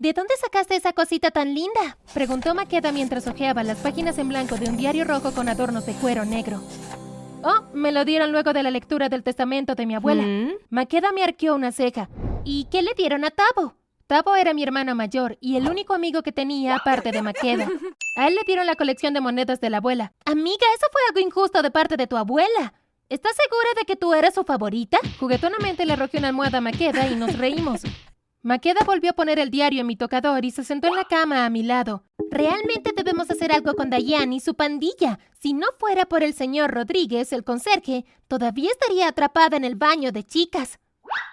¿De dónde sacaste esa cosita tan linda? Preguntó Maqueda mientras hojeaba las páginas en blanco de un diario rojo con adornos de cuero negro. Oh, me lo dieron luego de la lectura del testamento de mi abuela. ¿Mm? Maqueda me arqueó una ceja. ¿Y qué le dieron a Tabo? Tabo era mi hermano mayor y el único amigo que tenía aparte de Maqueda. A él le dieron la colección de monedas de la abuela. Amiga, eso fue algo injusto de parte de tu abuela. ¿Estás segura de que tú eras su favorita? Juguetonamente le arrojé una almohada a Maqueda y nos reímos. Maqueda volvió a poner el diario en mi tocador y se sentó en la cama a mi lado. Realmente debemos hacer algo con Dayan y su pandilla. Si no fuera por el señor Rodríguez, el conserje, todavía estaría atrapada en el baño de chicas.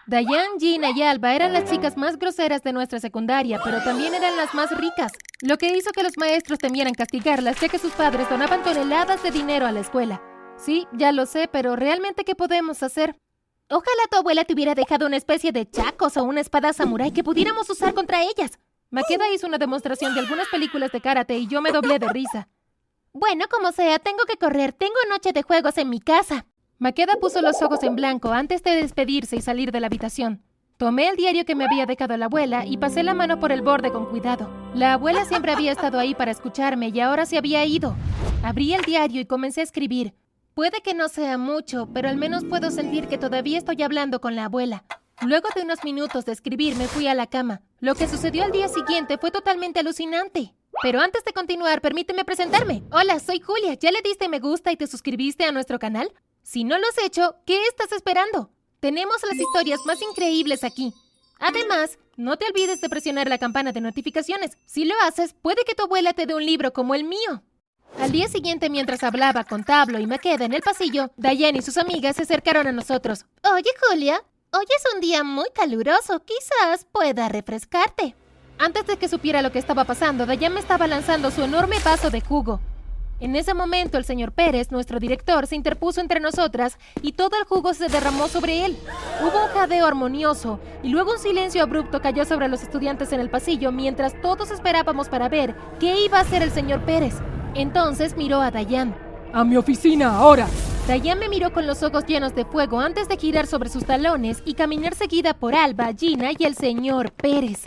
Dayan, Gina y Alba eran las chicas más groseras de nuestra secundaria, pero también eran las más ricas, lo que hizo que los maestros temieran castigarlas, ya que sus padres donaban toneladas de dinero a la escuela. Sí, ya lo sé, pero ¿realmente qué podemos hacer? Ojalá tu abuela te hubiera dejado una especie de chacos o una espada samurái que pudiéramos usar contra ellas. Maqueda hizo una demostración de algunas películas de karate y yo me doblé de risa. Bueno, como sea, tengo que correr. Tengo noche de juegos en mi casa. Maqueda puso los ojos en blanco antes de despedirse y salir de la habitación. Tomé el diario que me había dejado la abuela y pasé la mano por el borde con cuidado. La abuela siempre había estado ahí para escucharme y ahora se había ido. Abrí el diario y comencé a escribir. Puede que no sea mucho, pero al menos puedo sentir que todavía estoy hablando con la abuela. Luego de unos minutos de escribir me fui a la cama. Lo que sucedió al día siguiente fue totalmente alucinante. Pero antes de continuar, permíteme presentarme. Hola, soy Julia. ¿Ya le diste me gusta y te suscribiste a nuestro canal? Si no lo has hecho, ¿qué estás esperando? Tenemos las historias más increíbles aquí. Además, no te olvides de presionar la campana de notificaciones. Si lo haces, puede que tu abuela te dé un libro como el mío. Al día siguiente, mientras hablaba con Tablo y Maqueda en el pasillo, Diane y sus amigas se acercaron a nosotros. Oye, Julia, hoy es un día muy caluroso. Quizás pueda refrescarte. Antes de que supiera lo que estaba pasando, Dayan me estaba lanzando su enorme vaso de jugo. En ese momento, el señor Pérez, nuestro director, se interpuso entre nosotras y todo el jugo se derramó sobre él. Hubo un jadeo armonioso y luego un silencio abrupto cayó sobre los estudiantes en el pasillo mientras todos esperábamos para ver qué iba a hacer el señor Pérez. Entonces miró a Dayan. A mi oficina, ahora. Dayan me miró con los ojos llenos de fuego antes de girar sobre sus talones y caminar seguida por Alba, Gina y el señor Pérez.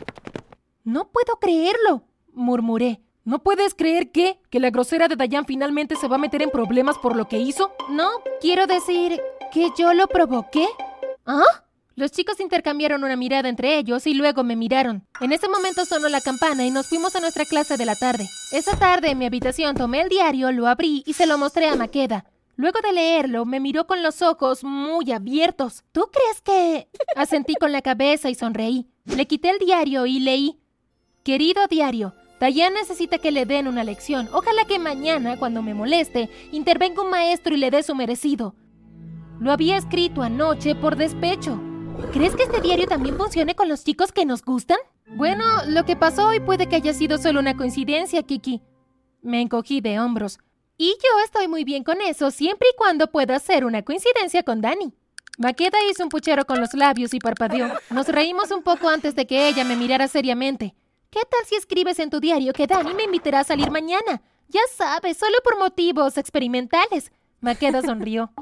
No puedo creerlo, murmuré. ¿No puedes creer que, que la grosera de Dayan finalmente se va a meter en problemas por lo que hizo? No, quiero decir que yo lo provoqué. ¿Ah? Los chicos intercambiaron una mirada entre ellos y luego me miraron. En ese momento sonó la campana y nos fuimos a nuestra clase de la tarde. Esa tarde en mi habitación tomé el diario, lo abrí y se lo mostré a Maqueda. Luego de leerlo, me miró con los ojos muy abiertos. ¿Tú crees que...? Asentí con la cabeza y sonreí. Le quité el diario y leí. Querido diario, Dayan necesita que le den una lección. Ojalá que mañana, cuando me moleste, intervenga un maestro y le dé su merecido. Lo había escrito anoche por despecho. ¿Crees que este diario también funcione con los chicos que nos gustan? Bueno, lo que pasó hoy puede que haya sido solo una coincidencia, Kiki. Me encogí de hombros. Y yo estoy muy bien con eso, siempre y cuando pueda ser una coincidencia con Dani. Maqueda hizo un puchero con los labios y parpadeó. Nos reímos un poco antes de que ella me mirara seriamente. ¿Qué tal si escribes en tu diario que Dani me invitará a salir mañana? Ya sabes, solo por motivos experimentales. Maqueda sonrió.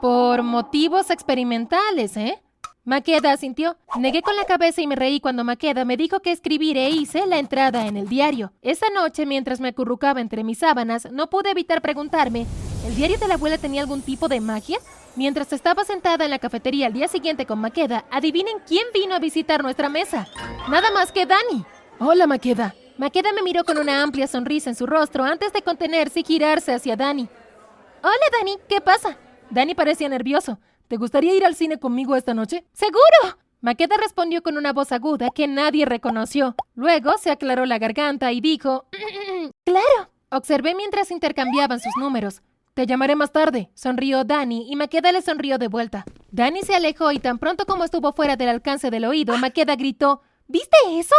Por motivos experimentales, ¿eh? Maqueda asintió. Negué con la cabeza y me reí cuando Maqueda me dijo que escribir e hice la entrada en el diario. Esa noche, mientras me acurrucaba entre mis sábanas, no pude evitar preguntarme, ¿el diario de la abuela tenía algún tipo de magia? Mientras estaba sentada en la cafetería al día siguiente con Maqueda, adivinen quién vino a visitar nuestra mesa. Nada más que Dani. Hola, Maqueda. Maqueda me miró con una amplia sonrisa en su rostro antes de contenerse y girarse hacia Dani. Hola, Dani, ¿qué pasa? Dani parecía nervioso. ¿Te gustaría ir al cine conmigo esta noche? ¡Seguro! Maqueda respondió con una voz aguda que nadie reconoció. Luego se aclaró la garganta y dijo, ¡Claro! Observé mientras intercambiaban sus números. Te llamaré más tarde. Sonrió Dani y Maqueda le sonrió de vuelta. Dani se alejó y tan pronto como estuvo fuera del alcance del oído, Maqueda gritó, ¿Viste eso?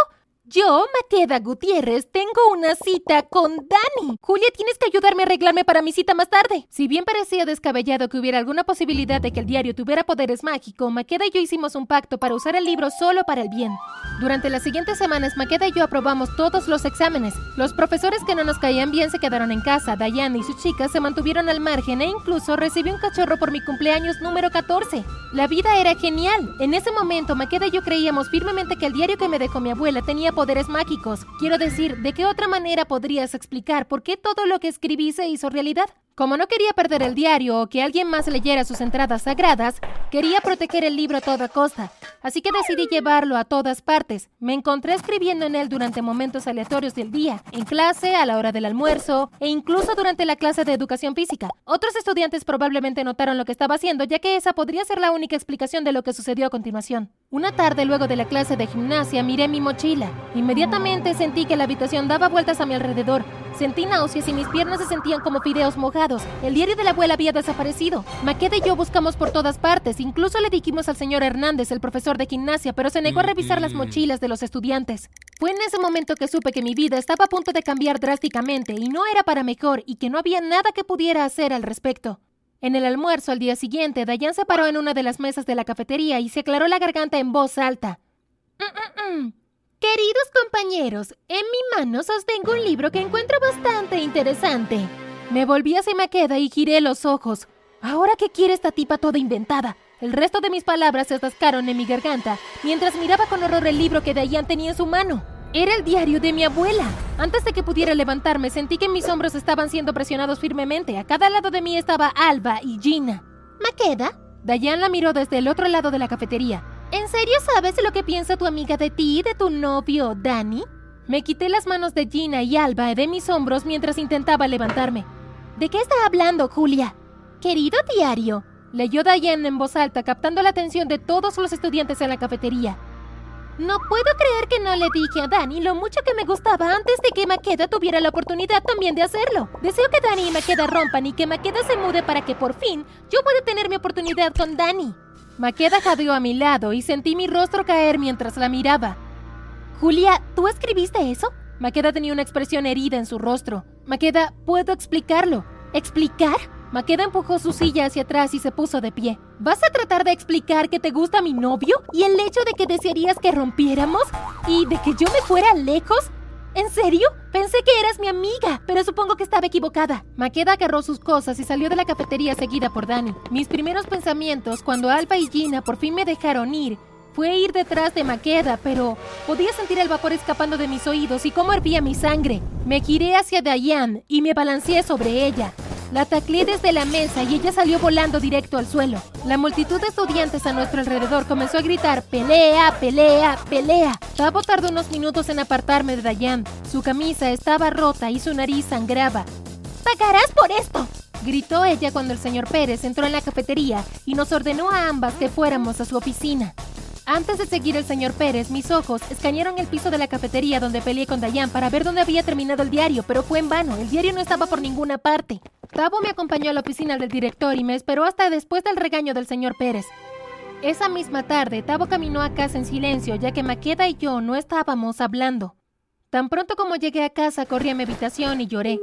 Yo, Maqueda Gutiérrez, tengo una cita con Dani. Julia, tienes que ayudarme a arreglarme para mi cita más tarde. Si bien parecía descabellado que hubiera alguna posibilidad de que el diario tuviera poderes mágicos, Maqueda y yo hicimos un pacto para usar el libro solo para el bien. Durante las siguientes semanas, Maqueda y yo aprobamos todos los exámenes. Los profesores que no nos caían bien se quedaron en casa. Diane y sus chicas se mantuvieron al margen e incluso recibí un cachorro por mi cumpleaños número 14. La vida era genial. En ese momento, Maqueda y yo creíamos firmemente que el diario que me dejó mi abuela tenía poderes mágicos. Quiero decir, ¿de qué otra manera podrías explicar por qué todo lo que escribí se hizo realidad? Como no quería perder el diario o que alguien más leyera sus entradas sagradas, quería proteger el libro a toda costa, así que decidí llevarlo a todas partes. Me encontré escribiendo en él durante momentos aleatorios del día, en clase, a la hora del almuerzo e incluso durante la clase de educación física. Otros estudiantes probablemente notaron lo que estaba haciendo, ya que esa podría ser la única explicación de lo que sucedió a continuación. Una tarde luego de la clase de gimnasia miré mi mochila. Inmediatamente sentí que la habitación daba vueltas a mi alrededor. Sentí náuseas y mis piernas se sentían como fideos mojados. El diario de la abuela había desaparecido. Maqueda y yo buscamos por todas partes. Incluso le dijimos al señor Hernández, el profesor de gimnasia, pero se negó a revisar las mochilas de los estudiantes. Fue en ese momento que supe que mi vida estaba a punto de cambiar drásticamente y no era para mejor y que no había nada que pudiera hacer al respecto. En el almuerzo al día siguiente, Dayan se paró en una de las mesas de la cafetería y se aclaró la garganta en voz alta. Mm, mm, mm. Queridos compañeros, en mi mano sostengo un libro que encuentro bastante interesante. Me volví hacia Maqueda y giré los ojos. ¿Ahora qué quiere esta tipa toda inventada? El resto de mis palabras se atascaron en mi garganta mientras miraba con horror el libro que Dayan tenía en su mano. Era el diario de mi abuela. Antes de que pudiera levantarme, sentí que mis hombros estaban siendo presionados firmemente. A cada lado de mí estaba Alba y Gina. ¿Maqueda? Dayan la miró desde el otro lado de la cafetería. ¿En serio sabes lo que piensa tu amiga de ti y de tu novio, Danny? Me quité las manos de Gina y Alba de mis hombros mientras intentaba levantarme. ¿De qué está hablando, Julia? Querido diario, leyó Diane en voz alta, captando la atención de todos los estudiantes en la cafetería. No puedo creer que no le dije a Danny lo mucho que me gustaba antes de que Maqueda tuviera la oportunidad también de hacerlo. Deseo que Danny y Maqueda rompan y que Maqueda se mude para que por fin yo pueda tener mi oportunidad con Danny. Maqueda jadeó a mi lado y sentí mi rostro caer mientras la miraba. Julia, ¿tú escribiste eso? Maqueda tenía una expresión herida en su rostro. Maqueda, puedo explicarlo. ¿Explicar? Maqueda empujó su silla hacia atrás y se puso de pie. ¿Vas a tratar de explicar que te gusta mi novio? ¿Y el hecho de que desearías que rompiéramos? ¿Y de que yo me fuera lejos? ¿En serio? Pensé que eras mi amiga, pero supongo que estaba equivocada. Maqueda agarró sus cosas y salió de la cafetería seguida por Dani. Mis primeros pensamientos, cuando Alba y Gina por fin me dejaron ir, fue ir detrás de Maqueda, pero podía sentir el vapor escapando de mis oídos y cómo hervía mi sangre. Me giré hacia Diane y me balanceé sobre ella. La taclé desde la mesa y ella salió volando directo al suelo. La multitud de estudiantes a nuestro alrededor comenzó a gritar pelea, pelea, pelea. Tabo tardó unos minutos en apartarme de Dayan. Su camisa estaba rota y su nariz sangraba. ¡Pagarás por esto! gritó ella cuando el señor Pérez entró en la cafetería y nos ordenó a ambas que fuéramos a su oficina. Antes de seguir el señor Pérez, mis ojos escanearon el piso de la cafetería donde peleé con Dayan para ver dónde había terminado el diario, pero fue en vano. El diario no estaba por ninguna parte. Tabo me acompañó a la oficina del director y me esperó hasta después del regaño del señor Pérez. Esa misma tarde, Tabo caminó a casa en silencio, ya que Maqueda y yo no estábamos hablando. Tan pronto como llegué a casa, corrí a mi habitación y lloré.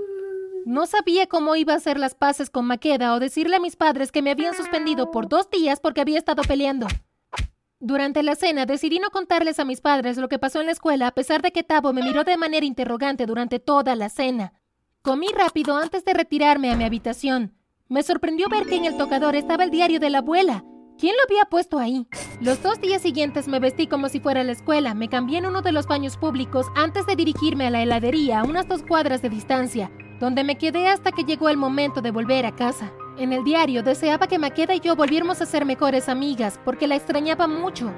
No sabía cómo iba a hacer las paces con Maqueda o decirle a mis padres que me habían suspendido por dos días porque había estado peleando. Durante la cena decidí no contarles a mis padres lo que pasó en la escuela a pesar de que Tabo me miró de manera interrogante durante toda la cena. Comí rápido antes de retirarme a mi habitación. Me sorprendió ver que en el tocador estaba el diario de la abuela. ¿Quién lo había puesto ahí? Los dos días siguientes me vestí como si fuera a la escuela. Me cambié en uno de los baños públicos antes de dirigirme a la heladería a unas dos cuadras de distancia, donde me quedé hasta que llegó el momento de volver a casa. En el diario deseaba que Maqueda y yo volviéramos a ser mejores amigas porque la extrañaba mucho.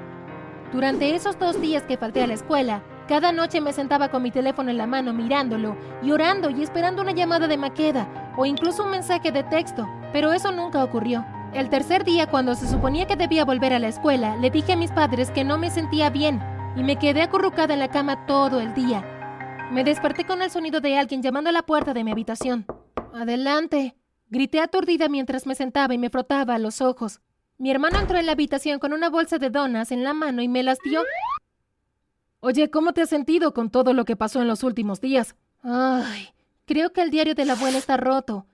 Durante esos dos días que falté a la escuela, cada noche me sentaba con mi teléfono en la mano mirándolo, llorando y esperando una llamada de Maqueda o incluso un mensaje de texto, pero eso nunca ocurrió. El tercer día, cuando se suponía que debía volver a la escuela, le dije a mis padres que no me sentía bien y me quedé acurrucada en la cama todo el día. Me desperté con el sonido de alguien llamando a la puerta de mi habitación. Adelante, Grité aturdida mientras me sentaba y me frotaba los ojos. Mi hermano entró en la habitación con una bolsa de donas en la mano y me las dio. Oye, ¿cómo te has sentido con todo lo que pasó en los últimos días? Ay, creo que el diario de la abuela está roto.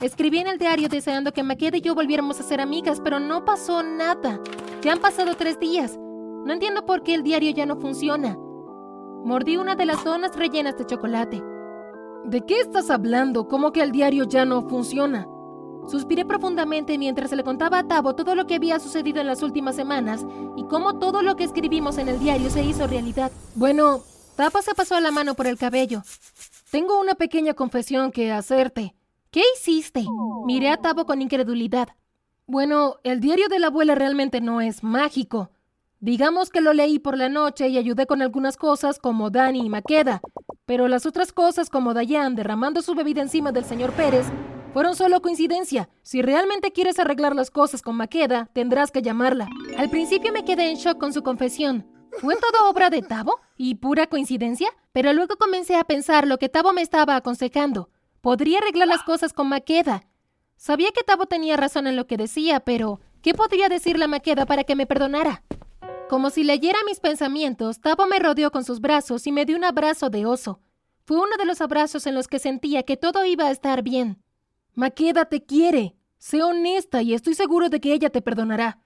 Escribí en el diario deseando que Maqueda y yo volviéramos a ser amigas, pero no pasó nada. Ya han pasado tres días. No entiendo por qué el diario ya no funciona. Mordí una de las donas rellenas de chocolate. ¿De qué estás hablando? ¿Cómo que el diario ya no funciona? Suspiré profundamente mientras le contaba a Tavo todo lo que había sucedido en las últimas semanas y cómo todo lo que escribimos en el diario se hizo realidad. Bueno, Tabo se pasó la mano por el cabello. Tengo una pequeña confesión que hacerte. ¿Qué hiciste? Miré a Tabo con incredulidad. Bueno, el diario de la abuela realmente no es mágico. Digamos que lo leí por la noche y ayudé con algunas cosas como Dani y Maqueda, pero las otras cosas como Dayan derramando su bebida encima del señor Pérez fueron solo coincidencia. Si realmente quieres arreglar las cosas con Maqueda, tendrás que llamarla. Al principio me quedé en shock con su confesión. ¿Fue todo obra de Tabo? ¿Y pura coincidencia? Pero luego comencé a pensar lo que Tabo me estaba aconsejando. Podría arreglar las cosas con Maqueda. Sabía que Tabo tenía razón en lo que decía, pero ¿qué podría decirle a Maqueda para que me perdonara? Como si leyera mis pensamientos, Tabo me rodeó con sus brazos y me dio un abrazo de oso. Fue uno de los abrazos en los que sentía que todo iba a estar bien. Maqueda te quiere. Sé honesta y estoy seguro de que ella te perdonará.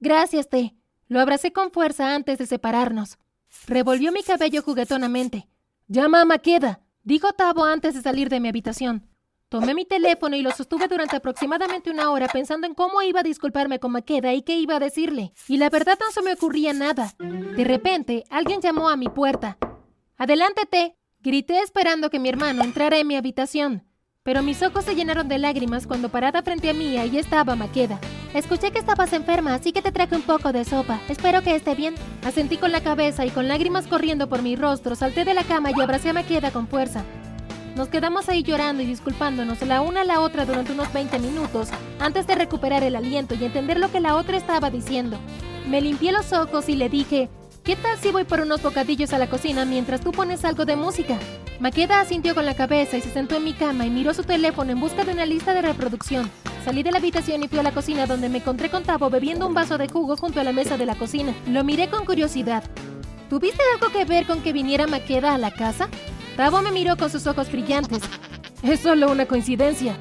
Gracias, Te. Lo abracé con fuerza antes de separarnos. Revolvió mi cabello juguetonamente. Llama a Maqueda, dijo Tabo antes de salir de mi habitación. Tomé mi teléfono y lo sostuve durante aproximadamente una hora pensando en cómo iba a disculparme con Maqueda y qué iba a decirle. Y la verdad no se me ocurría nada. De repente, alguien llamó a mi puerta. Adelántate, grité esperando que mi hermano entrara en mi habitación. Pero mis ojos se llenaron de lágrimas cuando parada frente a mí ahí estaba Maqueda. Escuché que estabas enferma, así que te traje un poco de sopa. Espero que esté bien. Asentí con la cabeza y con lágrimas corriendo por mi rostro, salté de la cama y abracé a Maqueda con fuerza. Nos quedamos ahí llorando y disculpándonos la una a la otra durante unos 20 minutos, antes de recuperar el aliento y entender lo que la otra estaba diciendo. Me limpié los ojos y le dije, ¿qué tal si voy por unos bocadillos a la cocina mientras tú pones algo de música? Maqueda asintió con la cabeza y se sentó en mi cama y miró su teléfono en busca de una lista de reproducción. Salí de la habitación y fui a la cocina donde me encontré con Tavo bebiendo un vaso de jugo junto a la mesa de la cocina. Lo miré con curiosidad. ¿Tuviste algo que ver con que viniera Maqueda a la casa? Tavo me miró con sus ojos brillantes. Es solo una coincidencia.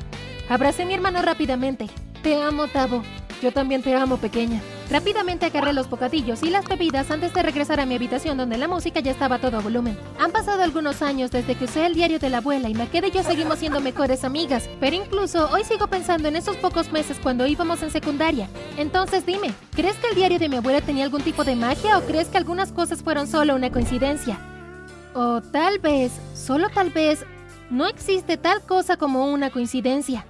Abracé a mi hermano rápidamente. Te amo, Tavo. Yo también te amo, pequeña. Rápidamente agarré los bocadillos y las bebidas antes de regresar a mi habitación donde la música ya estaba a todo volumen. Han pasado algunos años desde que usé el diario de la abuela y Maqueda y yo seguimos siendo mejores amigas, pero incluso hoy sigo pensando en esos pocos meses cuando íbamos en secundaria. Entonces dime, ¿crees que el diario de mi abuela tenía algún tipo de magia o crees que algunas cosas fueron solo una coincidencia? O tal vez, solo tal vez, no existe tal cosa como una coincidencia.